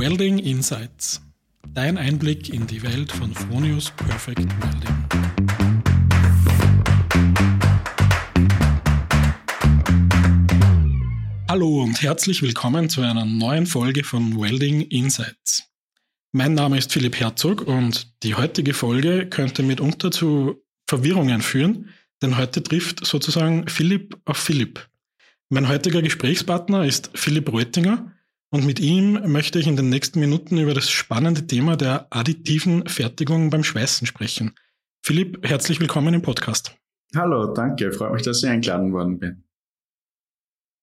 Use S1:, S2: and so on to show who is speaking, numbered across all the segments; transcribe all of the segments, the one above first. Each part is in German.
S1: Welding Insights. Dein Einblick in die Welt von Fronius Perfect Welding. Hallo und herzlich willkommen zu einer neuen Folge von Welding Insights. Mein Name ist Philipp Herzog und die heutige Folge könnte mitunter zu Verwirrungen führen, denn heute trifft sozusagen Philipp auf Philipp. Mein heutiger Gesprächspartner ist Philipp Reutinger und mit ihm möchte ich in den nächsten Minuten über das spannende Thema der additiven Fertigung beim Schweißen sprechen. Philipp, herzlich willkommen im Podcast.
S2: Hallo, danke. Freut mich, dass ich eingeladen worden bin.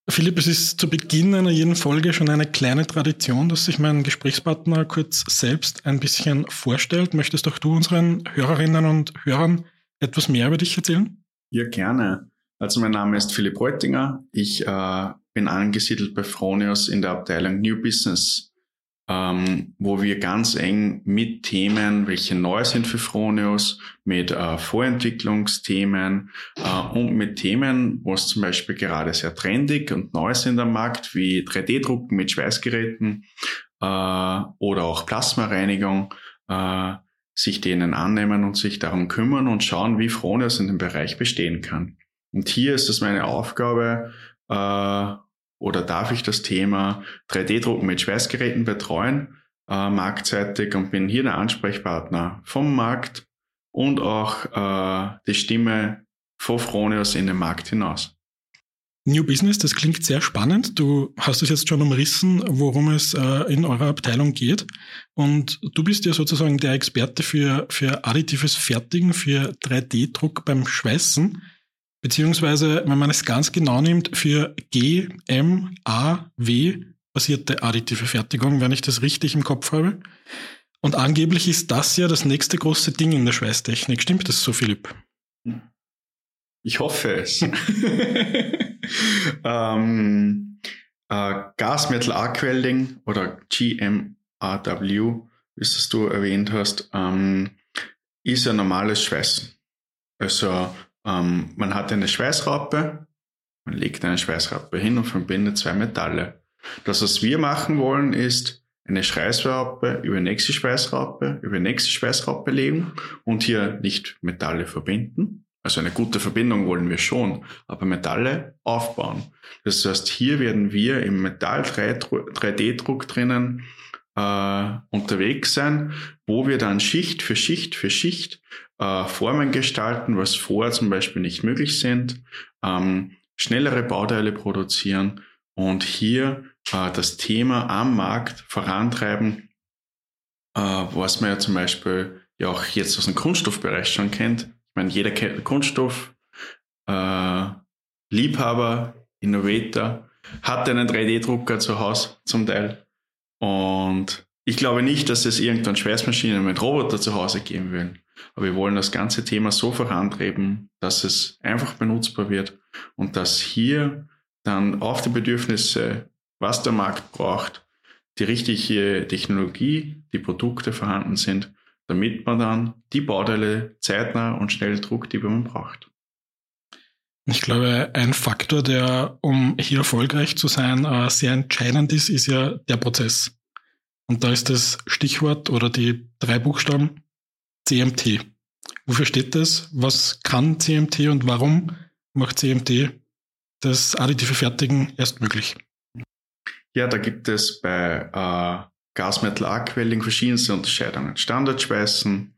S1: Philipp, es ist zu Beginn einer jeden Folge schon eine kleine Tradition, dass sich mein Gesprächspartner kurz selbst ein bisschen vorstellt. Möchtest doch du unseren Hörerinnen und Hörern etwas mehr über dich erzählen?
S2: Ja, gerne. Also mein Name ist Philipp Reutinger. Ich äh, bin angesiedelt bei Fronius in der Abteilung New Business ähm, wo wir ganz eng mit Themen, welche neu sind für Fronius, mit äh, Vorentwicklungsthemen äh, und mit Themen, was zum Beispiel gerade sehr trendig und neu sind am Markt, wie 3D-Drucken mit Schweißgeräten äh, oder auch Plasmareinigung, äh, sich denen annehmen und sich darum kümmern und schauen, wie Fronius in dem Bereich bestehen kann. Und hier ist es meine Aufgabe, äh, oder darf ich das Thema 3D-Drucken mit Schweißgeräten betreuen, äh, marktseitig und bin hier der Ansprechpartner vom Markt und auch äh, die Stimme von Fronius in den Markt hinaus.
S1: New Business, das klingt sehr spannend. Du hast es jetzt schon umrissen, worum es äh, in eurer Abteilung geht. Und du bist ja sozusagen der Experte für, für additives Fertigen, für 3D-Druck beim Schweißen beziehungsweise, wenn man es ganz genau nimmt, für GMAW basierte additive Fertigung, wenn ich das richtig im Kopf habe. Und angeblich ist das ja das nächste große Ding in der Schweißtechnik. Stimmt das so, Philipp?
S2: Ich hoffe es. ähm, äh, Gasmetal Arc Welding oder GMAW, wie es du erwähnt hast, ähm, ist ein normales Schweißen. Also ähm, man hat eine Schweißraupe, man legt eine Schweißraupe hin und verbindet zwei Metalle. Das, was wir machen wollen, ist eine Schweißraupe über nächste Schweißraupe, über nächste Schweißraupe legen und hier nicht Metalle verbinden. Also eine gute Verbindung wollen wir schon, aber Metalle aufbauen. Das heißt, hier werden wir im Metall 3D-Druck drinnen äh, unterwegs sein, wo wir dann Schicht für Schicht für Schicht äh, Formen gestalten, was vorher zum Beispiel nicht möglich sind, ähm, schnellere Bauteile produzieren und hier äh, das Thema am Markt vorantreiben, äh, was man ja zum Beispiel ja auch jetzt aus dem Kunststoffbereich schon kennt. Ich meine, jeder kennt Kunststoff, äh, Liebhaber, Innovator, hat einen 3D-Drucker zu Hause zum Teil. Und ich glaube nicht, dass es irgendeine Schweißmaschine mit Roboter zu Hause geben will. Aber wir wollen das ganze Thema so vorantreiben, dass es einfach benutzbar wird und dass hier dann auf die Bedürfnisse, was der Markt braucht, die richtige Technologie, die Produkte vorhanden sind, damit man dann die Bauteile zeitnah und schnell druckt, die man braucht.
S1: Ich glaube, ein Faktor, der, um hier erfolgreich zu sein, äh, sehr entscheidend ist, ist ja der Prozess. Und da ist das Stichwort oder die drei Buchstaben CMT. Wofür steht das? Was kann CMT und warum macht CMT das additive Fertigen erst möglich?
S2: Ja, da gibt es bei äh, Gasmetal Arc Welding verschiedenste Unterscheidungen. Standardschweißen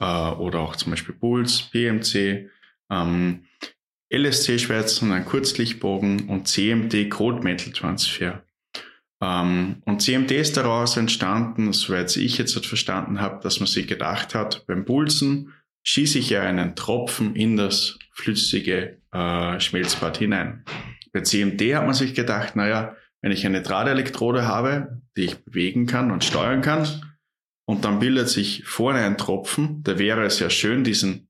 S2: äh, oder auch zum Beispiel Pulse, PMC, ähm, LSC-Schweißen, ein Kurzlichtbogen und CMT Cold Metal Transfer. Ähm, und CMD ist daraus entstanden, soweit ich jetzt verstanden habe, dass man sich gedacht hat, beim Pulsen schieße ich ja einen Tropfen in das flüssige äh, Schmelzbad hinein. Bei CMD hat man sich gedacht, naja, wenn ich eine Drahtelektrode habe, die ich bewegen kann und steuern kann, und dann bildet sich vorne ein Tropfen, da wäre es ja schön, diesen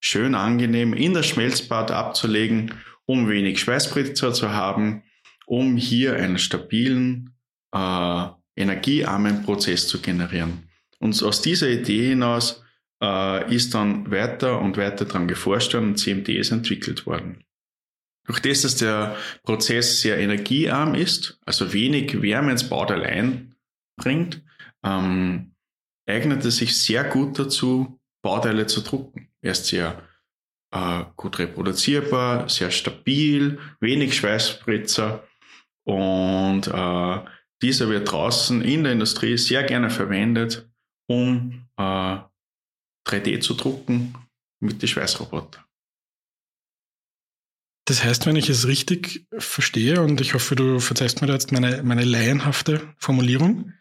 S2: schön angenehm in das Schmelzbad abzulegen, um wenig Schweißspritzer zu haben um hier einen stabilen, äh, energiearmen Prozess zu generieren. Und aus dieser Idee hinaus äh, ist dann weiter und weiter daran geforscht worden und CMDs entwickelt worden. Durch das, dass der Prozess sehr energiearm ist, also wenig Wärme ins Bauteil bringt, ähm, eignet es sich sehr gut dazu, Bauteile zu drucken. Er ist sehr äh, gut reproduzierbar, sehr stabil, wenig Schweißspritzer und äh, dieser wird draußen in der Industrie sehr gerne verwendet, um äh, 3D zu drucken mit den Schweißrobotern.
S1: Das heißt, wenn ich es richtig verstehe, und ich hoffe, du verzeihst mir jetzt meine, meine laienhafte Formulierung,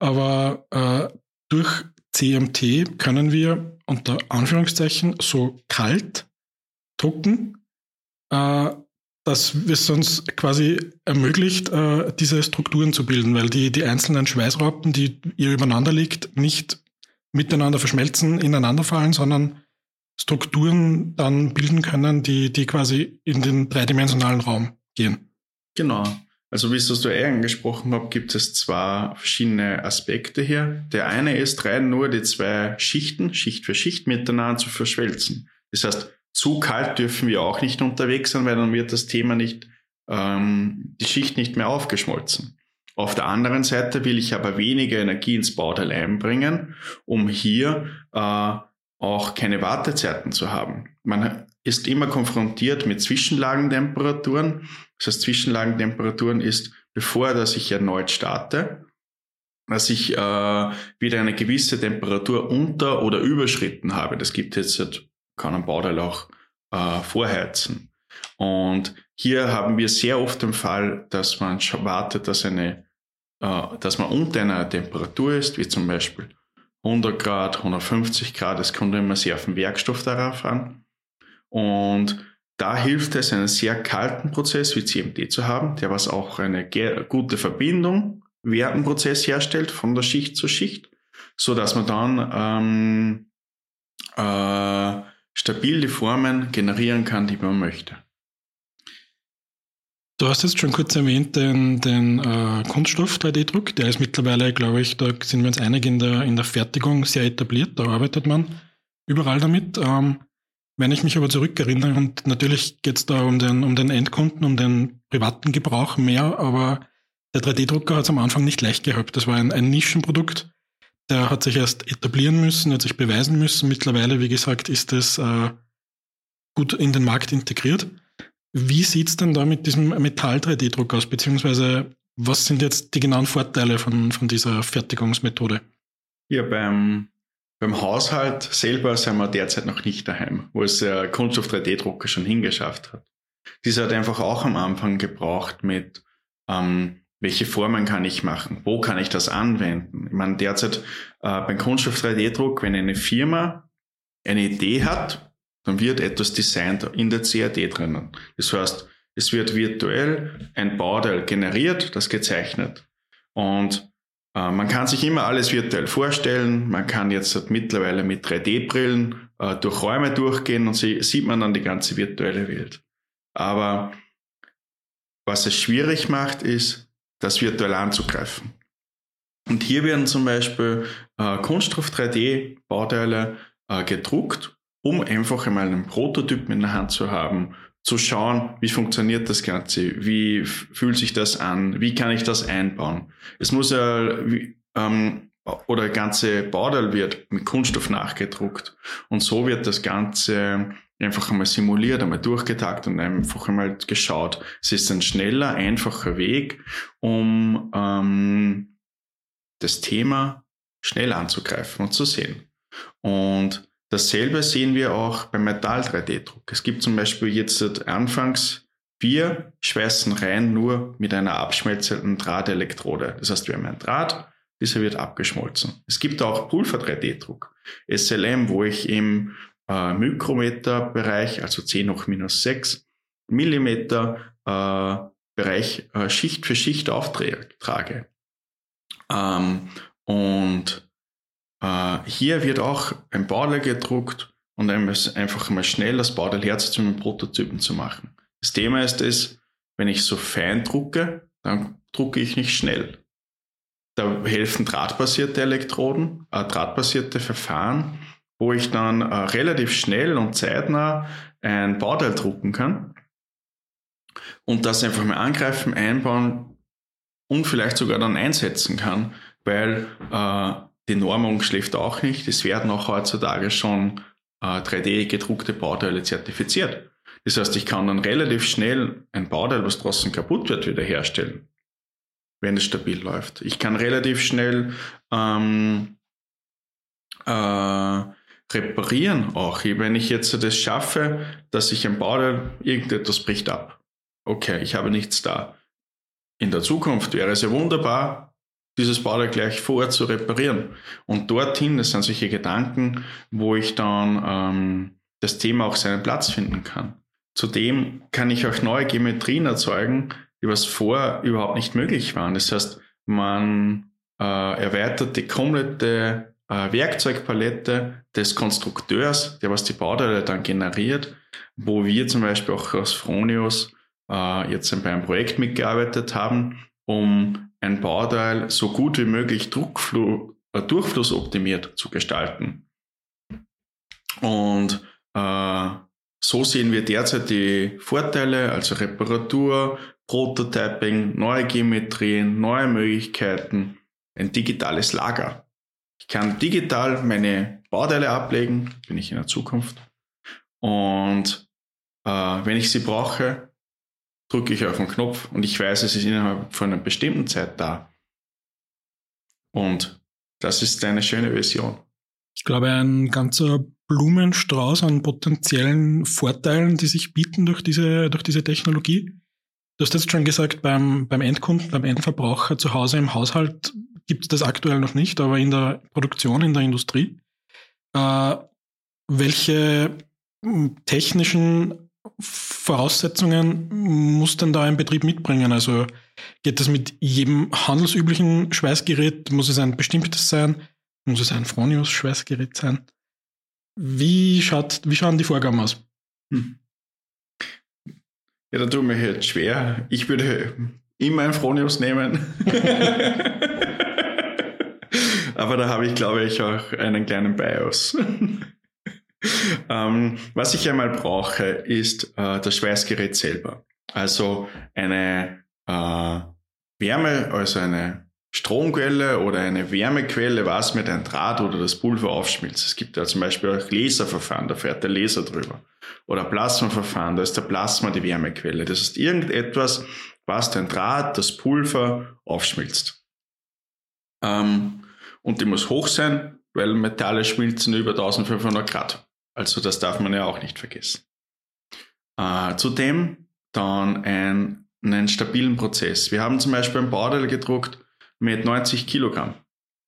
S1: aber äh, durch CMT können wir unter Anführungszeichen so kalt drucken, äh, dass es uns quasi ermöglicht, äh, diese Strukturen zu bilden, weil die, die einzelnen Schweißraupen, die ihr übereinander liegt, nicht miteinander verschmelzen, ineinander fallen, sondern Strukturen dann bilden können, die, die quasi in den dreidimensionalen Raum gehen.
S2: Genau. Also wie es das du eh angesprochen habe, gibt es zwei verschiedene Aspekte hier. Der eine ist rein nur die zwei Schichten, Schicht für Schicht miteinander zu verschmelzen. Das heißt, zu kalt dürfen wir auch nicht unterwegs sein, weil dann wird das Thema nicht, ähm, die Schicht nicht mehr aufgeschmolzen. Auf der anderen Seite will ich aber weniger Energie ins Bauteil einbringen, um hier äh, auch keine Wartezeiten zu haben. Man ist immer konfrontiert mit Zwischenlagentemperaturen. Das heißt, Zwischenlagentemperaturen ist, bevor dass ich erneut starte, dass ich äh, wieder eine gewisse Temperatur unter- oder überschritten habe. Das gibt jetzt, kann ein Bauteil auch äh, vorheizen. Und hier haben wir sehr oft den Fall, dass man wartet, dass, eine, äh, dass man unter einer Temperatur ist, wie zum Beispiel 100 Grad, 150 Grad. Es kommt immer sehr auf den Werkstoff darauf an. Und da hilft es, einen sehr kalten Prozess wie CMD zu haben, der was auch eine gute Verbindung während dem Prozess herstellt, von der Schicht zu Schicht, so dass man dann ähm, äh, stabil die Formen generieren kann, die man möchte.
S1: Du hast jetzt schon kurz erwähnt den, den äh, Kunststoff 3D-Druck. Der ist mittlerweile, glaube ich, da sind wir uns einig, in der, in der Fertigung sehr etabliert. Da arbeitet man überall damit. Ähm, wenn ich mich aber zurückerinnere, und natürlich geht es da um den, um den Endkunden, um den privaten Gebrauch mehr, aber der 3D-Drucker hat es am Anfang nicht leicht gehabt. Das war ein, ein Nischenprodukt. Der hat sich erst etablieren müssen, hat sich beweisen müssen. Mittlerweile, wie gesagt, ist es äh, gut in den Markt integriert. Wie sieht es denn da mit diesem Metall-3D-Druck aus? Beziehungsweise was sind jetzt die genauen Vorteile von, von dieser Fertigungsmethode?
S2: Ja, beim, beim Haushalt selber sind wir derzeit noch nicht daheim, wo es der Kunststoff 3D-Drucker schon hingeschafft hat. Dieser hat einfach auch am Anfang gebraucht mit, ähm, welche Formen kann ich machen, wo kann ich das anwenden. Ich meine, derzeit äh, beim Kunststoff 3D-Druck, wenn eine Firma eine Idee hat, dann wird etwas designt in der CAD drinnen. Das heißt, es wird virtuell ein Bauteil generiert, das gezeichnet. Und äh, man kann sich immer alles virtuell vorstellen. Man kann jetzt mittlerweile mit 3D-Brillen äh, durch Räume durchgehen und sie, sieht man dann die ganze virtuelle Welt. Aber was es schwierig macht, ist, das virtuell anzugreifen. Und hier werden zum Beispiel äh, Kunststoff 3D-Bauteile äh, gedruckt um einfach einmal einen Prototypen in der Hand zu haben, zu schauen, wie funktioniert das Ganze, wie fühlt sich das an, wie kann ich das einbauen. Es muss ja, wie, ähm, oder ganze Bauteil wird mit Kunststoff nachgedruckt und so wird das Ganze einfach einmal simuliert, einmal durchgetagt und einfach einmal geschaut. Es ist ein schneller, einfacher Weg, um ähm, das Thema schnell anzugreifen und zu sehen. Und Dasselbe sehen wir auch beim Metall-3D-Druck. Es gibt zum Beispiel jetzt anfangs wir schweißen rein nur mit einer abschmelzenden Drahtelektrode. Das heißt, wir haben einen Draht, dieser wird abgeschmolzen. Es gibt auch Pulver-3D-Druck, SLM, wo ich im äh, Mikrometer-Bereich, also 10 hoch minus 6 Millimeter äh, Bereich äh, Schicht für Schicht auftrage. Ähm, und äh, hier wird auch ein Bauteil gedruckt und einfach mal schnell das Bauteil herzuziehen, um Prototypen zu machen. Das Thema ist es, wenn ich so fein drucke, dann drucke ich nicht schnell. Da helfen drahtbasierte Elektroden, äh, drahtbasierte Verfahren, wo ich dann äh, relativ schnell und zeitnah ein Bauteil drucken kann und das einfach mal angreifen, einbauen und vielleicht sogar dann einsetzen kann, weil äh, die Normung schläft auch nicht. Es werden auch heutzutage schon äh, 3D gedruckte Bauteile zertifiziert. Das heißt, ich kann dann relativ schnell ein Bauteil, was draußen kaputt wird, wiederherstellen, wenn es stabil läuft. Ich kann relativ schnell ähm, äh, reparieren auch. Wenn ich jetzt das schaffe, dass ich ein Bauteil, irgendetwas bricht ab. Okay, ich habe nichts da. In der Zukunft wäre es ja wunderbar, dieses Bauteil gleich vorher zu reparieren. Und dorthin, das sind solche Gedanken, wo ich dann ähm, das Thema auch seinen Platz finden kann. Zudem kann ich auch neue Geometrien erzeugen, die was vorher überhaupt nicht möglich waren. Das heißt, man äh, erweitert die komplette äh, Werkzeugpalette des Konstrukteurs, der was die Bauteile dann generiert, wo wir zum Beispiel auch aus Fronius äh, jetzt bei einem Projekt mitgearbeitet haben, um ein Bauteil so gut wie möglich Druckflu äh, durchflussoptimiert zu gestalten. Und äh, so sehen wir derzeit die Vorteile, also Reparatur, Prototyping, neue Geometrien, neue Möglichkeiten, ein digitales Lager. Ich kann digital meine Bauteile ablegen, bin ich in der Zukunft. Und äh, wenn ich sie brauche, drücke ich auf den Knopf und ich weiß, es ist innerhalb von einer bestimmten Zeit da. Und das ist eine schöne Version.
S1: Ich glaube, ein ganzer Blumenstrauß an potenziellen Vorteilen, die sich bieten durch diese, durch diese Technologie. Du hast jetzt schon gesagt, beim, beim Endkunden, beim Endverbraucher zu Hause im Haushalt gibt es das aktuell noch nicht, aber in der Produktion, in der Industrie. Äh, welche hm, technischen Voraussetzungen muss denn da ein Betrieb mitbringen? Also geht das mit jedem handelsüblichen Schweißgerät? Muss es ein bestimmtes sein? Muss es ein Fronius-Schweißgerät sein? Wie, schaut, wie schauen die Vorgaben aus? Hm.
S2: Ja, da tue ich mir jetzt schwer. Ich würde immer ein Fronius nehmen. Aber da habe ich, glaube ich, auch einen kleinen BIOS. ähm, was ich einmal brauche, ist äh, das Schweißgerät selber. Also eine äh, Wärme, also eine Stromquelle oder eine Wärmequelle, was mit ein Draht oder das Pulver aufschmilzt. Es gibt ja zum Beispiel auch Laserverfahren, da fährt der Laser drüber. Oder Plasmaverfahren, da ist der Plasma die Wärmequelle. Das ist irgendetwas, was dein Draht, das Pulver aufschmilzt. Ähm, und die muss hoch sein, weil Metalle schmilzen über 1500 Grad. Also das darf man ja auch nicht vergessen. Äh, zudem dann ein, einen stabilen Prozess. Wir haben zum Beispiel ein Bauteil gedruckt mit 90 Kilogramm.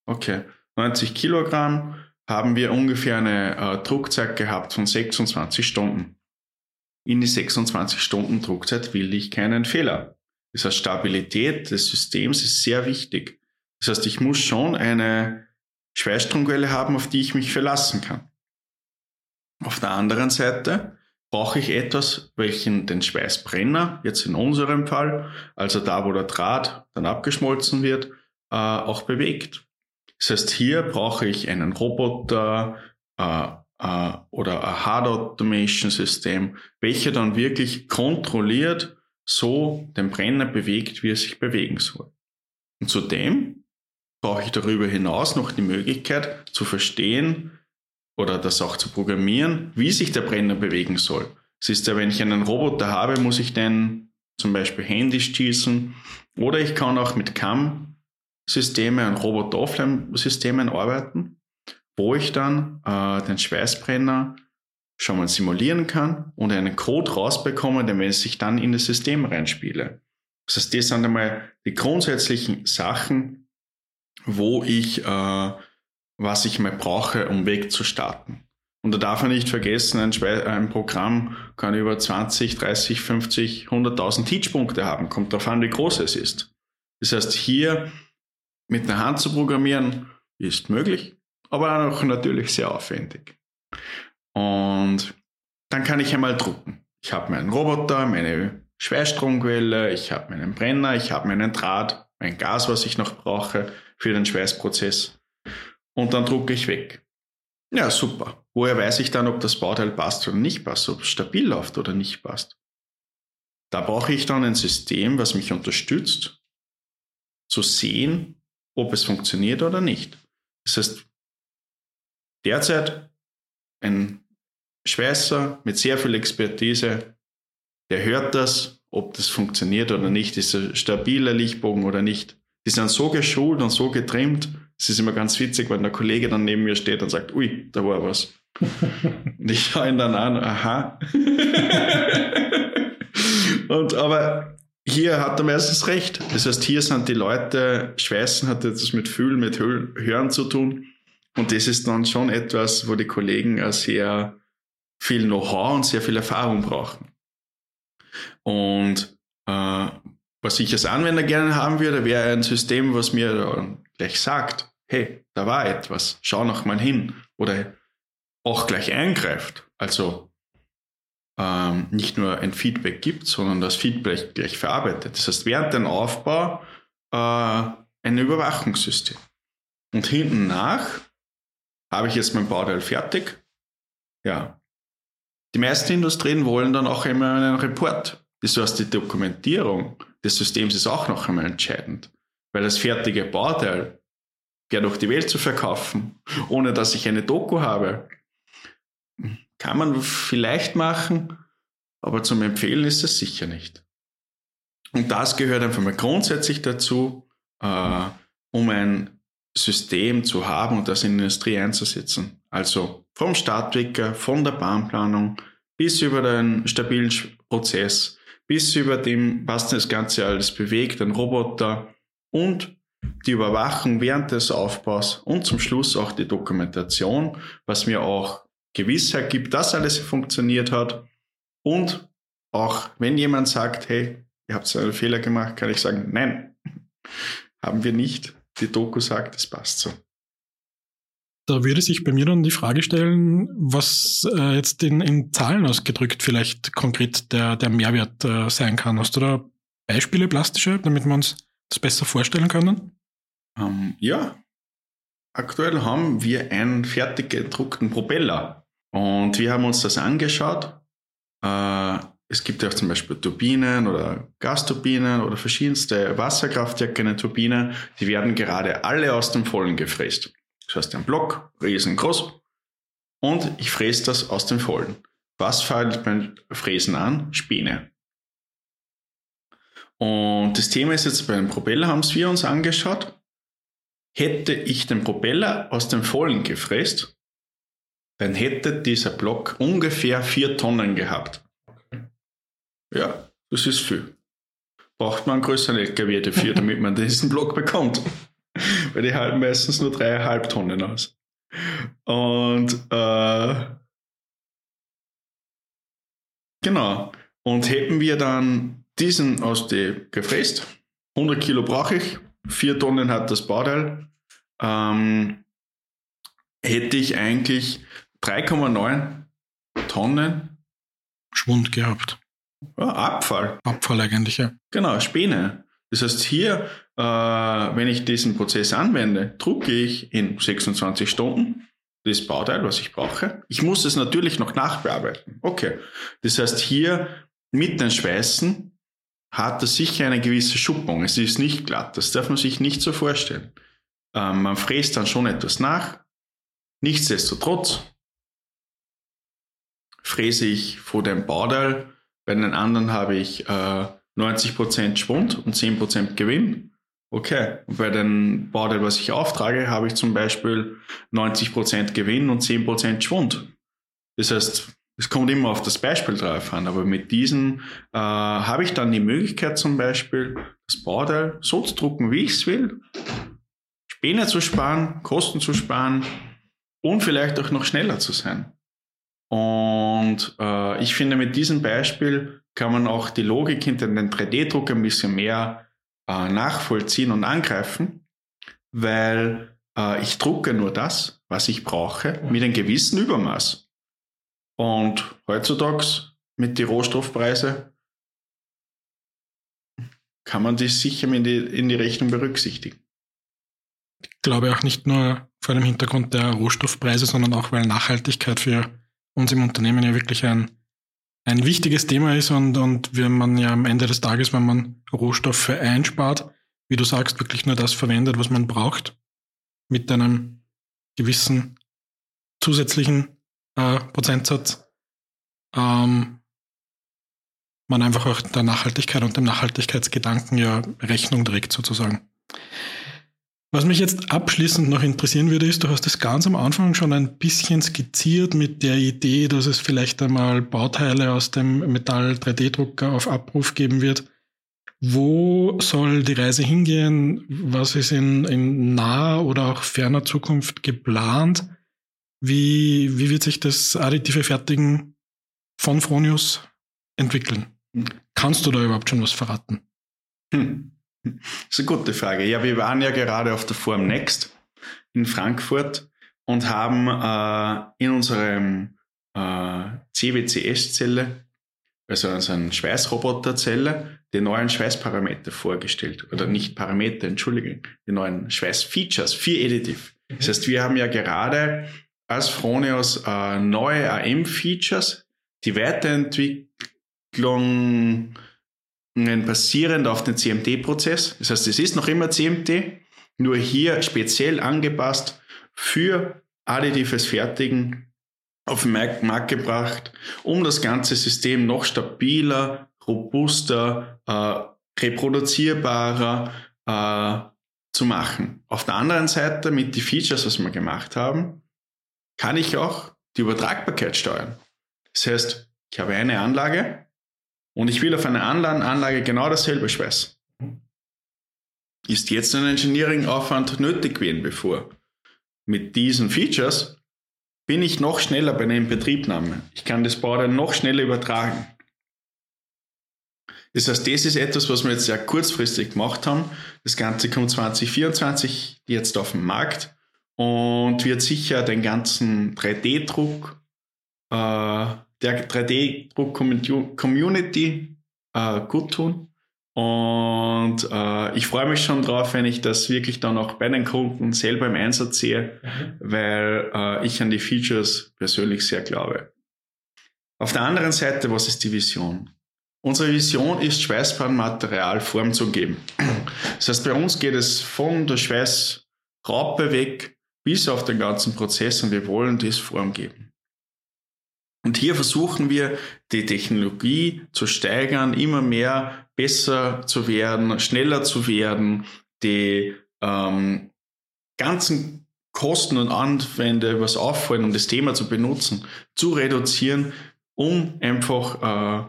S2: Okay, 90 Kilogramm haben wir ungefähr eine äh, Druckzeit gehabt von 26 Stunden. In die 26 Stunden Druckzeit will ich keinen Fehler. Das heißt, Stabilität des Systems ist sehr wichtig. Das heißt, ich muss schon eine Schweißstromquelle haben, auf die ich mich verlassen kann. Auf der anderen Seite brauche ich etwas, welchen den Schweißbrenner, jetzt in unserem Fall, also da, wo der Draht dann abgeschmolzen wird, äh, auch bewegt. Das heißt, hier brauche ich einen Roboter äh, äh, oder ein Hard Automation System, welcher dann wirklich kontrolliert so den Brenner bewegt, wie er sich bewegen soll. Und zudem brauche ich darüber hinaus noch die Möglichkeit zu verstehen, oder das auch zu programmieren, wie sich der Brenner bewegen soll. Es ist ja, wenn ich einen Roboter habe, muss ich den zum Beispiel händisch schießen oder ich kann auch mit CAM-Systemen und Roboter-Offline-Systemen arbeiten, wo ich dann äh, den Schweißbrenner schon mal simulieren kann und einen Code rausbekomme, den wenn ich dann in das System reinspiele. Das heißt, das sind einmal die grundsätzlichen Sachen, wo ich äh, was ich mal brauche, um wegzustarten. Und da darf man nicht vergessen, ein, ein, Programm kann über 20, 30, 50, 100.000 Teachpunkte haben. Kommt darauf an, wie groß es ist. Das heißt, hier mit der Hand zu programmieren ist möglich, aber auch natürlich sehr aufwendig. Und dann kann ich einmal drucken. Ich habe meinen Roboter, meine Schweißstromquelle, ich habe meinen Brenner, ich habe meinen Draht, mein Gas, was ich noch brauche für den Schweißprozess und dann drucke ich weg. Ja, super. Woher weiß ich dann, ob das Bauteil passt oder nicht passt, ob es stabil läuft oder nicht passt? Da brauche ich dann ein System, was mich unterstützt, zu sehen, ob es funktioniert oder nicht. Das heißt, derzeit ein Schweißer mit sehr viel Expertise, der hört das, ob das funktioniert oder nicht, ist ein stabiler Lichtbogen oder nicht. Die sind so geschult und so getrimmt. Es ist immer ganz witzig, wenn der Kollege dann neben mir steht und sagt, ui, da war was. und ich schaue ihn dann an, aha. und aber hier hat er meistens recht. Das heißt, hier sind die Leute, Schweißen hat etwas mit Fühlen, mit Hören zu tun. Und das ist dann schon etwas, wo die Kollegen sehr viel Know-how und sehr viel Erfahrung brauchen. Und äh, was ich als Anwender gerne haben würde, wäre ein System, was mir gleich sagt, hey, da war etwas, schau noch mal hin. Oder auch gleich eingreift. Also ähm, nicht nur ein Feedback gibt, sondern das Feedback gleich verarbeitet. Das heißt, während dem Aufbau äh, ein Überwachungssystem. Und hinten nach habe ich jetzt mein Bauteil fertig. Ja. Die meisten Industrien wollen dann auch immer einen Report. Das heißt, die Dokumentierung des Systems ist auch noch einmal entscheidend. Weil das fertige Bauteil ja durch die Welt zu verkaufen, ohne dass ich eine Doku habe, kann man vielleicht machen, aber zum Empfehlen ist es sicher nicht. Und das gehört einfach mal grundsätzlich dazu, äh, um ein System zu haben und das in die Industrie einzusetzen. Also vom Startwecker, von der Bahnplanung bis über den stabilen Prozess, bis über dem, was das Ganze alles bewegt, ein Roboter und die Überwachung während des Aufbaus und zum Schluss auch die Dokumentation, was mir auch Gewissheit gibt, dass alles funktioniert hat. Und auch wenn jemand sagt, hey, ihr habt einen Fehler gemacht, kann ich sagen, nein, haben wir nicht. Die Doku sagt, es passt so.
S1: Da würde sich bei mir dann die Frage stellen, was äh, jetzt in, in, Zahlen ausgedrückt vielleicht konkret der, der Mehrwert äh, sein kann. Hast du da Beispiele plastische, damit wir uns das besser vorstellen können?
S2: Ähm, ja. Aktuell haben wir einen fertig gedruckten Propeller. Und wir haben uns das angeschaut. Äh, es gibt ja auch zum Beispiel Turbinen oder Gasturbinen oder verschiedenste Wasserkraftwerke in der Turbine. Die werden gerade alle aus dem Vollen gefräst. Das heißt, ein Block, riesengroß. Und ich fräse das aus dem Vollen. Was fällt beim Fräsen an? Späne. Und das Thema ist jetzt bei dem Propeller, haben wir uns angeschaut. Hätte ich den Propeller aus dem Vollen gefräst, dann hätte dieser Block ungefähr vier Tonnen gehabt. Ja, das ist viel. Braucht man einen größeren LKW dafür, damit man diesen Block bekommt. Weil die halten meistens nur dreieinhalb Tonnen aus. Und äh, genau. Und hätten wir dann diesen aus die gefräst, 100 Kilo brauche ich, 4 Tonnen hat das Bauteil, ähm, hätte ich eigentlich 3,9 Tonnen
S1: Schwund gehabt.
S2: Ja, Abfall.
S1: Abfall eigentlich, ja.
S2: Genau, Späne. Das heißt, hier, äh, wenn ich diesen Prozess anwende, drucke ich in 26 Stunden das Bauteil, was ich brauche. Ich muss es natürlich noch nachbearbeiten. Okay. Das heißt, hier mit den Schweißen hat es sicher eine gewisse Schuppung. Es ist nicht glatt. Das darf man sich nicht so vorstellen. Ähm, man fräst dann schon etwas nach. Nichtsdestotrotz fräse ich vor dem Bauteil. Bei den anderen habe ich äh, 90% Schwund und 10% Gewinn. Okay. Und bei den Bauteil, was ich auftrage, habe ich zum Beispiel 90% Gewinn und 10% Schwund. Das heißt, es kommt immer auf das Beispiel drauf an, aber mit diesen äh, habe ich dann die Möglichkeit zum Beispiel, das Bauteil so zu drucken, wie ich es will, Späne zu sparen, Kosten zu sparen und vielleicht auch noch schneller zu sein. Und äh, ich finde, mit diesem Beispiel kann man auch die Logik hinter den 3D-Druck ein bisschen mehr äh, nachvollziehen und angreifen, weil äh, ich drucke nur das, was ich brauche, mit einem gewissen Übermaß. Und heutzutage mit den Rohstoffpreisen kann man das sicher in die, in die Rechnung berücksichtigen.
S1: Ich glaube auch nicht nur vor dem Hintergrund der Rohstoffpreise, sondern auch, weil Nachhaltigkeit für uns im Unternehmen ja wirklich ein, ein wichtiges Thema ist und, und wenn man ja am Ende des Tages, wenn man Rohstoffe einspart, wie du sagst, wirklich nur das verwendet, was man braucht, mit einem gewissen zusätzlichen äh, Prozentsatz, ähm, man einfach auch der Nachhaltigkeit und dem Nachhaltigkeitsgedanken ja Rechnung trägt, sozusagen. Was mich jetzt abschließend noch interessieren würde, ist, du hast es ganz am Anfang schon ein bisschen skizziert mit der Idee, dass es vielleicht einmal Bauteile aus dem Metall 3D-Drucker auf Abruf geben wird. Wo soll die Reise hingehen? Was ist in, in naher oder auch ferner Zukunft geplant? Wie, wie wird sich das additive Fertigen von Fronius entwickeln? Kannst du da überhaupt schon was verraten?
S2: Hm. Das ist eine gute Frage. Ja, wir waren ja gerade auf der Form Next in Frankfurt und haben äh, in unserem äh, CWCS-Zelle, also unseren Schweißroboterzelle, die neuen Schweißparameter vorgestellt. Oder nicht Parameter, Entschuldigung, die neuen Schweißfeatures, vier Editive. Das heißt, wir haben ja gerade als Fronius äh, neue AM-Features, die Weiterentwicklung basierend auf den CMD-Prozess. Das heißt, es ist noch immer CMD, nur hier speziell angepasst für additives Fertigen auf den Markt gebracht, um das ganze System noch stabiler, robuster, äh, reproduzierbarer äh, zu machen. Auf der anderen Seite mit den Features, was wir gemacht haben, kann ich auch die Übertragbarkeit steuern. Das heißt, ich habe eine Anlage, und ich will auf einer anderen Anlage genau dasselbe schweißen. Ist jetzt ein Engineering-Aufwand nötig gewesen bevor? Mit diesen Features bin ich noch schneller bei der Inbetriebnahme. Ich kann das Bauteil noch schneller übertragen. Das heißt, das ist etwas, was wir jetzt sehr kurzfristig gemacht haben. Das Ganze kommt 2024 jetzt auf den Markt und wird sicher den ganzen 3D-Druck äh, der 3D-Druck-Community äh, gut tun. Und äh, ich freue mich schon drauf, wenn ich das wirklich dann auch bei den Kunden selber im Einsatz sehe, mhm. weil äh, ich an die Features persönlich sehr glaube. Auf der anderen Seite, was ist die Vision? Unsere Vision ist, Schweißbahnmaterial Form zu geben. Das heißt, bei uns geht es von der Schweißraupe weg bis auf den ganzen Prozess und wir wollen das Form geben. Und hier versuchen wir, die Technologie zu steigern, immer mehr besser zu werden, schneller zu werden, die ähm, ganzen Kosten und Anwände, was auffallen, um das Thema zu benutzen, zu reduzieren, um einfach äh,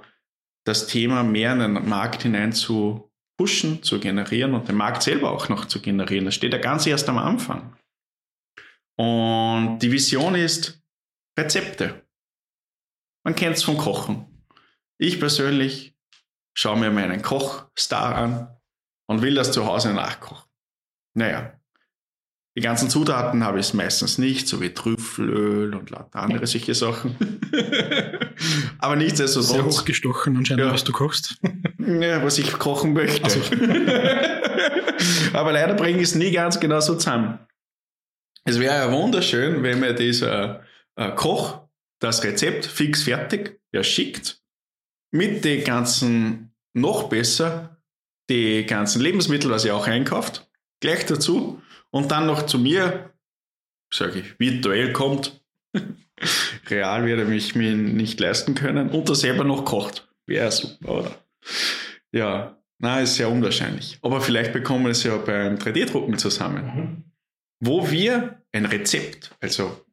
S2: das Thema mehr in den Markt hinein zu pushen, zu generieren und den Markt selber auch noch zu generieren. Das steht ja ganz erst am Anfang. Und die Vision ist Rezepte. Man kennt es vom Kochen. Ich persönlich schaue mir meinen Kochstar an und will das zu Hause nachkochen. Naja, die ganzen Zutaten habe ich meistens nicht, so wie Trüffelöl und lauter andere solche Sachen. Aber nichtsdestotrotz.
S1: Sehr hochgestochen anscheinend, ja. was du kochst.
S2: Ja, was ich kochen möchte. Also. Aber leider bringe ich es nie ganz genau so zusammen. Es wäre ja wunderschön, wenn mir dieser äh, Koch das Rezept fix fertig, er schickt mit den ganzen, noch besser, die ganzen Lebensmittel, was er auch einkauft, gleich dazu und dann noch zu mir, sage ich, virtuell kommt. Real werde ich mir nicht leisten können und er selber noch kocht. Wäre super, oder? Ja, na, ist sehr unwahrscheinlich. Aber vielleicht bekommen wir es ja beim 3D-Drucken zusammen. Mhm. Wo wir ein Rezept, also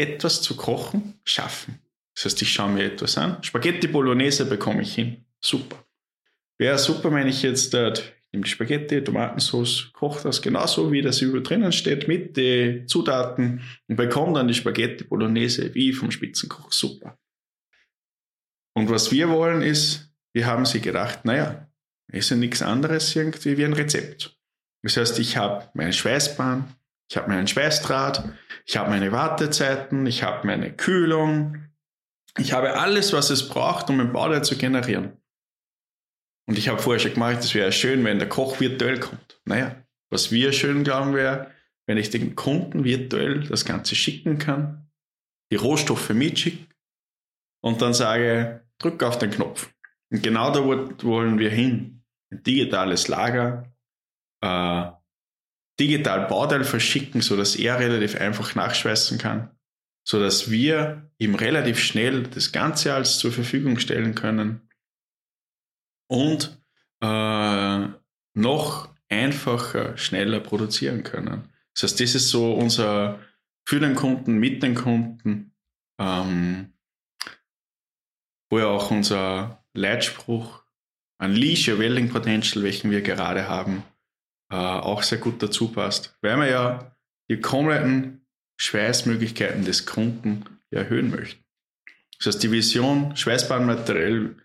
S2: etwas zu kochen schaffen. Das heißt, ich schaue mir etwas an. Spaghetti Bolognese bekomme ich hin. Super. Wäre super, wenn ich jetzt äh, ich nehme die Spaghetti, Tomatensauce, koche das genauso, wie das über drinnen steht, mit den Zutaten und bekomme dann die Spaghetti Bolognese wie vom Spitzenkoch. Super. Und was wir wollen ist, wir haben sie gedacht, naja, ist ja nichts anderes irgendwie wie ein Rezept. Das heißt, ich habe meine Schweißbahn, ich habe meinen Schweißdraht, ich habe meine Wartezeiten, ich habe meine Kühlung, ich habe alles, was es braucht, um ein Bauteil zu generieren. Und ich habe vorher schon gemacht, es wäre schön, wenn der Koch virtuell kommt. Naja, was wir schön glauben wäre, wenn ich den Kunden virtuell das Ganze schicken kann, die Rohstoffe mitschicken und dann sage, drück auf den Knopf. Und genau da wollen wir hin. Ein digitales Lager, äh, digital Bauteil verschicken, sodass er relativ einfach nachschweißen kann, sodass wir ihm relativ schnell das Ganze alles zur Verfügung stellen können und äh, noch einfacher, schneller produzieren können. Das heißt, das ist so unser für den Kunden, mit den Kunden, ähm, wo ja auch unser Leitspruch Unleash Your Welding Potential, welchen wir gerade haben, äh, auch sehr gut dazu passt, weil wir ja die kompletten Schweißmöglichkeiten des Kunden erhöhen möchten. Das heißt, die Vision Schweißbahnmaterial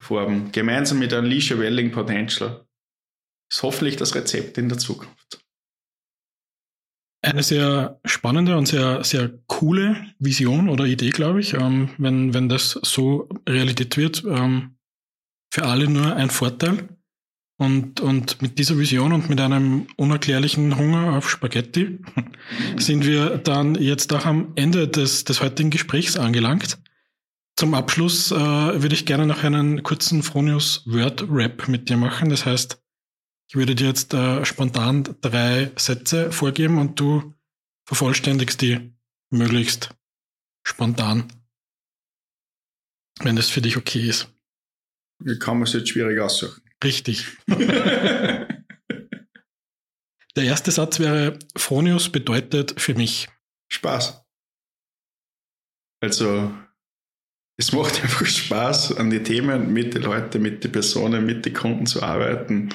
S2: Farben gemeinsam mit Unleash Your Welding Potential ist hoffentlich das Rezept in der Zukunft.
S1: Eine sehr spannende und sehr, sehr coole Vision oder Idee, glaube ich, ähm, wenn, wenn das so Realität wird. Ähm, für alle nur ein Vorteil. Und, und mit dieser Vision und mit einem unerklärlichen Hunger auf Spaghetti sind wir dann jetzt auch am Ende des, des heutigen Gesprächs angelangt. Zum Abschluss äh, würde ich gerne noch einen kurzen Fronius Word Rap mit dir machen. Das heißt, ich würde dir jetzt äh, spontan drei Sätze vorgeben und du vervollständigst die möglichst spontan, wenn das für dich okay ist.
S2: Wie kann man es jetzt schwierig aussuchen?
S1: Richtig. Der erste Satz wäre, Fronius bedeutet für mich.
S2: Spaß. Also, es macht einfach Spaß, an die Themen mit den Leuten, mit den Personen, mit den Kunden zu arbeiten.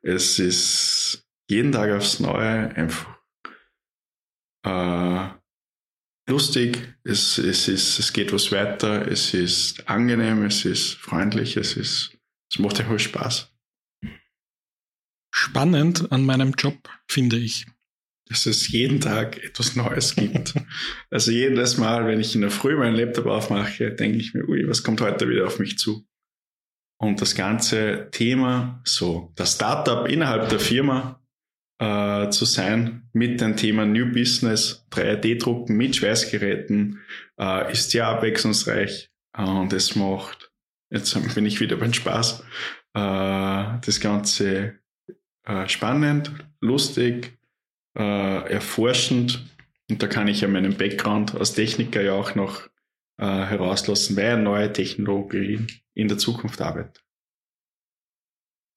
S2: Es ist jeden Tag aufs Neue einfach äh, lustig, es, es, ist, es geht was weiter, es ist angenehm, es ist freundlich, es, ist, es macht einfach Spaß.
S1: Spannend an meinem Job finde ich.
S2: Dass es jeden Tag etwas Neues gibt. also jedes Mal, wenn ich in der Früh meinen Laptop aufmache, denke ich mir, ui, was kommt heute wieder auf mich zu? Und das ganze Thema, so das Startup innerhalb der Firma, äh, zu sein mit dem Thema New Business, 3D-Drucken mit Schweißgeräten, äh, ist sehr abwechslungsreich äh, und es macht, jetzt bin ich wieder beim Spaß, äh, das Ganze äh, spannend, lustig, äh, erforschend und da kann ich ja meinen Background als Techniker ja auch noch herauslassen, weil neue Technologien in der Zukunft arbeitet.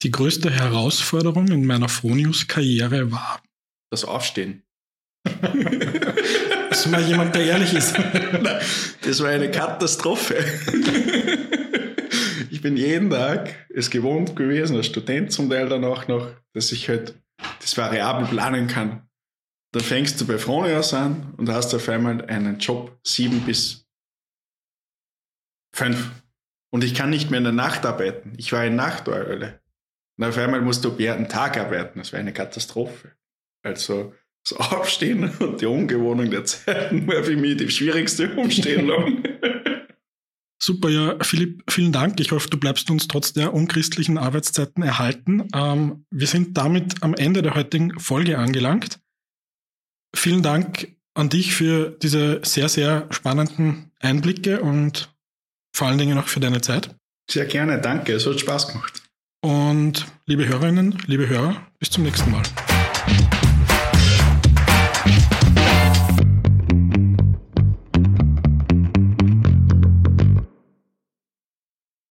S1: Die größte Herausforderung in meiner Fronius-Karriere war
S2: das Aufstehen.
S1: das ist mal jemand, der ehrlich ist.
S2: das war eine Katastrophe. ich bin jeden Tag es gewohnt gewesen, als Student zum Teil dann auch noch, dass ich halt das variabel planen kann. Dann fängst du bei Fronius an und hast auf einmal einen Job sieben bis fünf. Und ich kann nicht mehr in der Nacht arbeiten. Ich war ein Nachteule. Und auf einmal musst du einen Tag arbeiten. Das wäre eine Katastrophe. Also das Aufstehen und die Umgewohnung der Zeiten war für mich die schwierigste Umstellung.
S1: Super, ja, Philipp, vielen Dank. Ich hoffe, du bleibst uns trotz der unchristlichen Arbeitszeiten erhalten. Ähm, wir sind damit am Ende der heutigen Folge angelangt. Vielen Dank an dich für diese sehr, sehr spannenden Einblicke und vor allen Dingen auch für deine Zeit.
S2: Sehr gerne, danke. Es hat Spaß gemacht.
S1: Und liebe Hörerinnen, liebe Hörer, bis zum nächsten Mal.